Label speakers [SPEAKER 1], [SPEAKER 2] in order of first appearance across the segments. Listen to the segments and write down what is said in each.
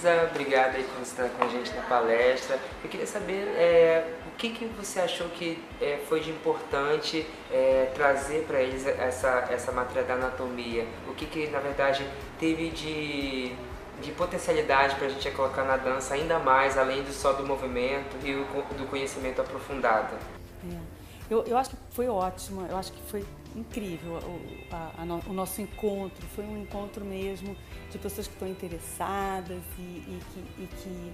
[SPEAKER 1] Isa, obrigada aí por estar com a gente na palestra. Eu queria saber é, o que, que você achou que é, foi de importante é, trazer para eles essa, essa matéria da anatomia? O que, que na verdade teve de, de potencialidade para a gente colocar na dança ainda mais, além do só do movimento e do conhecimento aprofundado?
[SPEAKER 2] É. Eu, eu acho que foi ótimo, eu acho que foi incrível o, a, a, o nosso encontro. Foi um encontro mesmo de pessoas que estão interessadas e, e, que, e que,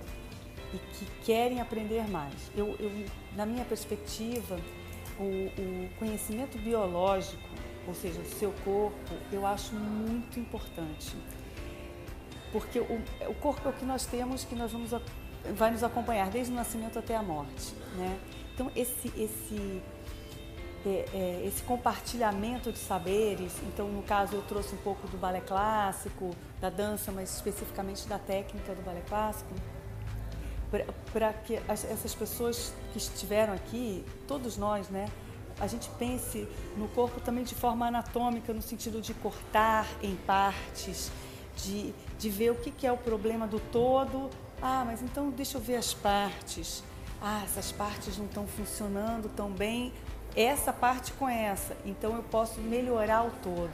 [SPEAKER 2] e que, querem aprender mais. Eu, eu na minha perspectiva, o, o, conhecimento biológico, ou seja, o seu corpo, eu acho muito importante. Porque o, o corpo é o que nós temos, que nós vamos vai nos acompanhar desde o nascimento até a morte, né? Então esse esse esse compartilhamento de saberes. Então, no caso, eu trouxe um pouco do balé clássico, da dança, mas especificamente da técnica do balé clássico, para que as, essas pessoas que estiveram aqui, todos nós, né, a gente pense no corpo também de forma anatômica, no sentido de cortar em partes, de, de ver o que é o problema do todo. Ah, mas então deixa eu ver as partes. Ah, essas partes não estão funcionando tão bem essa parte com essa, então eu posso melhorar o todo.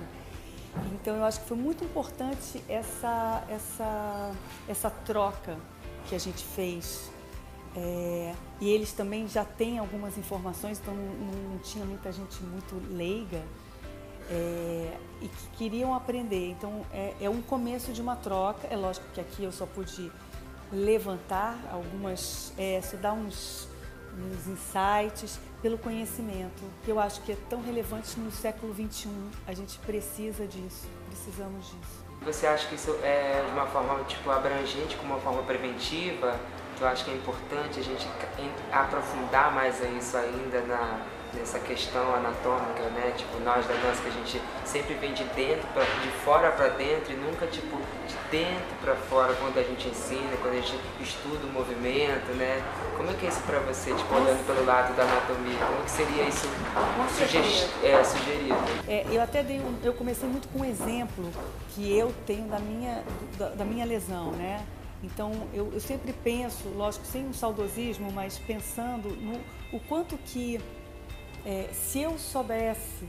[SPEAKER 2] Então eu acho que foi muito importante essa, essa, essa troca que a gente fez. É, e eles também já têm algumas informações, então não, não tinha muita gente muito leiga é, e que queriam aprender. Então é, é um começo de uma troca. É lógico que aqui eu só pude levantar algumas, é, só dar uns, uns insights, pelo conhecimento, que eu acho que é tão relevante no século XXI. A gente precisa disso, precisamos disso.
[SPEAKER 1] Você acha que isso é uma forma tipo abrangente, como uma forma preventiva? Tu acha que é importante a gente aprofundar mais isso ainda na, nessa questão anatômica, né? Tipo, nós da dança que a gente sempre vem de dentro, pra, de fora para dentro e nunca, tipo, de dentro para fora quando a gente ensina, quando a gente estuda o movimento, né? Como é que é isso para você, tipo, olhando pelo lado da anatomia? Como que seria isso é, sugerido?
[SPEAKER 2] É, eu até dei um, eu comecei muito com um exemplo que eu tenho da minha, da, da minha lesão, né? Então, eu, eu, sempre penso, lógico, sem um saudosismo, mas pensando no o quanto que é, se eu soubesse,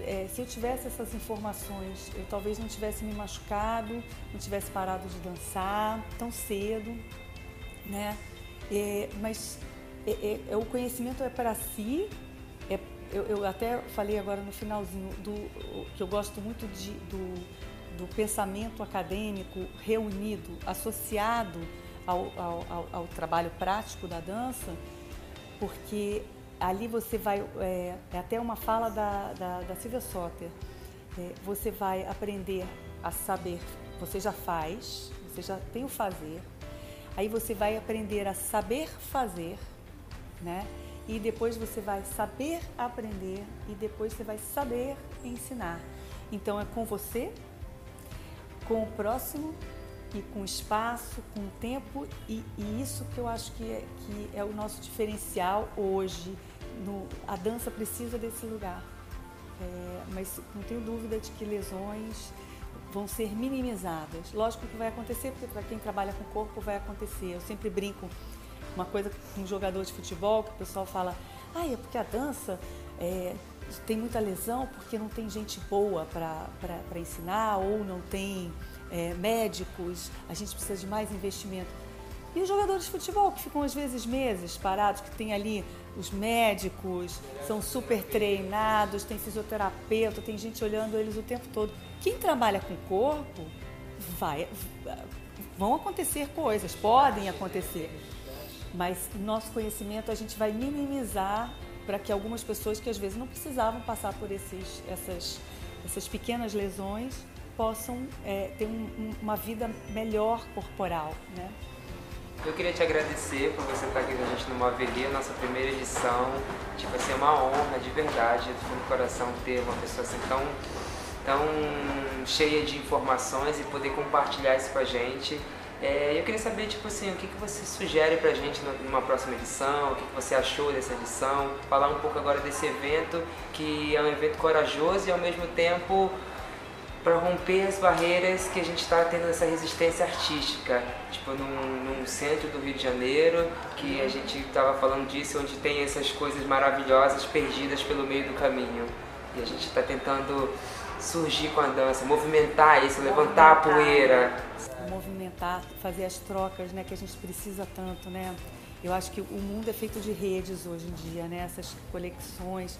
[SPEAKER 2] é, se eu tivesse essas informações, eu talvez não tivesse me machucado, não tivesse parado de dançar tão cedo, né? É, mas é, é, é, o conhecimento é para si. Eu, eu, até falei agora no finalzinho do que eu gosto muito de, do, do pensamento acadêmico reunido, associado ao, ao, ao, trabalho prático da dança, porque ali você vai, é, é até uma fala da, da, da Silvia Soter, é, você vai aprender a saber, você já faz, você já tem o fazer, aí você vai aprender a saber fazer, né? E depois você vai saber aprender e depois você vai saber ensinar. Então é com você, com o próximo e com espaço, com tempo e, e isso que eu acho que é, que é o nosso diferencial hoje no, a dança precisa desse lugar. É, mas não tenho dúvida de que lesões vão ser minimizadas. Lógico que vai acontecer, porque para quem trabalha com o corpo vai acontecer. Eu sempre brinco uma coisa com um jogador de futebol que o pessoal fala, ah, é porque a dança é, tem muita lesão porque não tem gente boa para ensinar ou não tem é, médicos, a gente precisa de mais investimento. E os jogadores de futebol que ficam às vezes meses parados, que tem ali os médicos, são super treinados, tem fisioterapeuta, tem gente olhando eles o tempo todo. Quem trabalha com o corpo, vai, vão acontecer coisas, podem acontecer. Mas nosso conhecimento a gente vai minimizar para que algumas pessoas que às vezes não precisavam passar por esses, essas, essas pequenas lesões possam é, ter um, uma vida melhor corporal, né?
[SPEAKER 1] Eu queria te agradecer por você estar aqui com a gente no Movelia, nossa primeira edição. Tipo assim, é uma honra de verdade, do fundo do coração, ter uma pessoa assim tão, tão cheia de informações e poder compartilhar isso com a gente. É, eu queria saber, tipo assim, o que, que você sugere pra gente numa próxima edição, o que, que você achou dessa edição, falar um pouco agora desse evento, que é um evento corajoso e ao mesmo tempo para romper as barreiras que a gente está tendo essa resistência artística, tipo num, num, centro do Rio de Janeiro, que a gente estava falando disso, onde tem essas coisas maravilhosas perdidas pelo meio do caminho. E a gente está tentando surgir com a dança, movimentar isso, levantar a poeira.
[SPEAKER 2] Movimentar, fazer as trocas né, que a gente precisa tanto, né? Eu acho que o mundo é feito de redes hoje em dia, né? Essas conexões.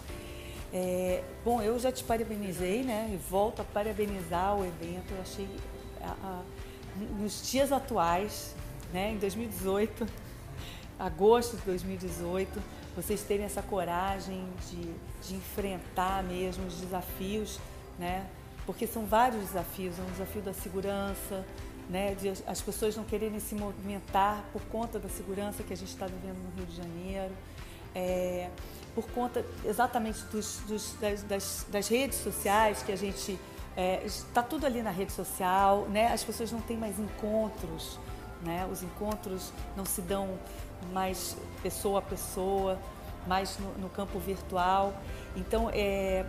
[SPEAKER 2] É, bom, eu já te parabenizei, né? E volto a parabenizar o evento. Eu achei a, a, nos dias atuais, né? Em 2018, agosto de 2018, vocês terem essa coragem de, de enfrentar mesmo os desafios, né? Porque são vários desafios. É um desafio da segurança, né? De as pessoas não quererem se movimentar por conta da segurança que a gente está vivendo no Rio de Janeiro. É, por conta exatamente dos, dos, das, das, das, redes sociais que a gente está é, tudo ali na rede social, né? As pessoas não têm mais encontros, né? Os encontros não se dão mais pessoa a pessoa, mais no, no campo virtual. Então, é,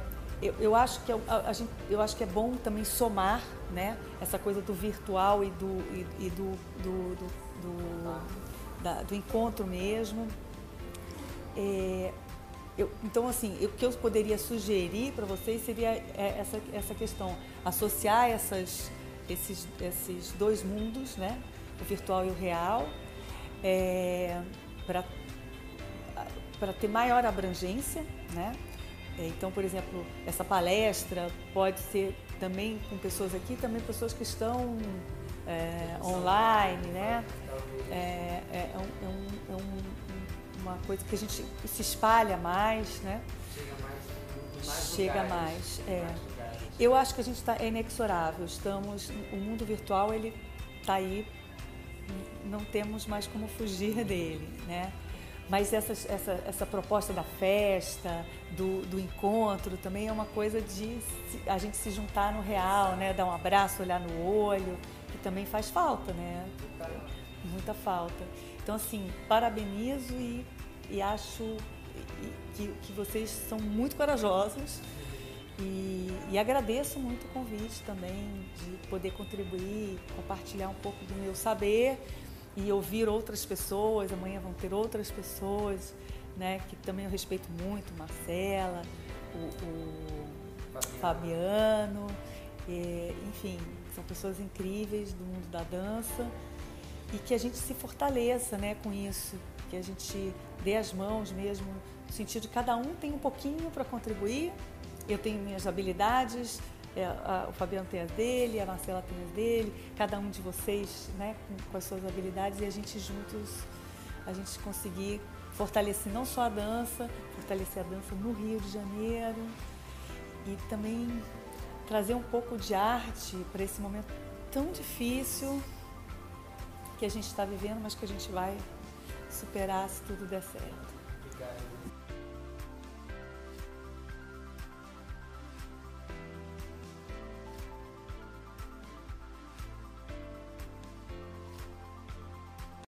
[SPEAKER 2] eu, eu, acho que é a, a gente, eu acho que é bom também somar, né? Essa coisa do virtual e do, e, e do, do, do, do, da, do encontro mesmo. É, eu, então, assim, o que eu poderia sugerir para vocês seria é, essa, essa questão, associar essas, esses, esses dois mundos, né? o virtual e o real, é, para ter maior abrangência. Né? É, então, por exemplo, essa palestra pode ser também com pessoas aqui, também pessoas que estão é, online, né? É, é, é um, é um, é uma coisa que a gente se espalha mais, né?
[SPEAKER 1] Chega mais.
[SPEAKER 2] Chega mais. Eu acho que a gente está é inexorável. Estamos, o mundo virtual ele está aí, não temos mais como fugir dele, né? Mas essa, essa, essa proposta da festa, do, do encontro, também é uma coisa de a gente se juntar no real, né? Dar um abraço, olhar no olho, que também faz falta, né? Muita falta. Então, assim, parabenizo e e acho que, que vocês são muito corajosos e, e, agradeço muito o convite também de poder contribuir, compartilhar um pouco do meu saber e ouvir outras pessoas. Amanhã vão ter outras pessoas, né, que também eu respeito muito, Marcela, o, o Fabiano, e, enfim, são pessoas incríveis do mundo da dança e que a gente se fortaleça, né, com isso, que a gente dê as mãos mesmo, no sentido de cada um tem um pouquinho para contribuir. Eu tenho minhas habilidades, o Fabiano tem as dele, a Marcela tem as dele, cada um de vocês né, com, com as suas habilidades e a gente juntos, a gente conseguir fortalecer não só a dança, fortalecer a dança no Rio de Janeiro e também trazer um pouco de arte para esse momento tão difícil que a gente está vivendo, mas que a gente vai superar se tudo der certo.
[SPEAKER 1] Obrigado.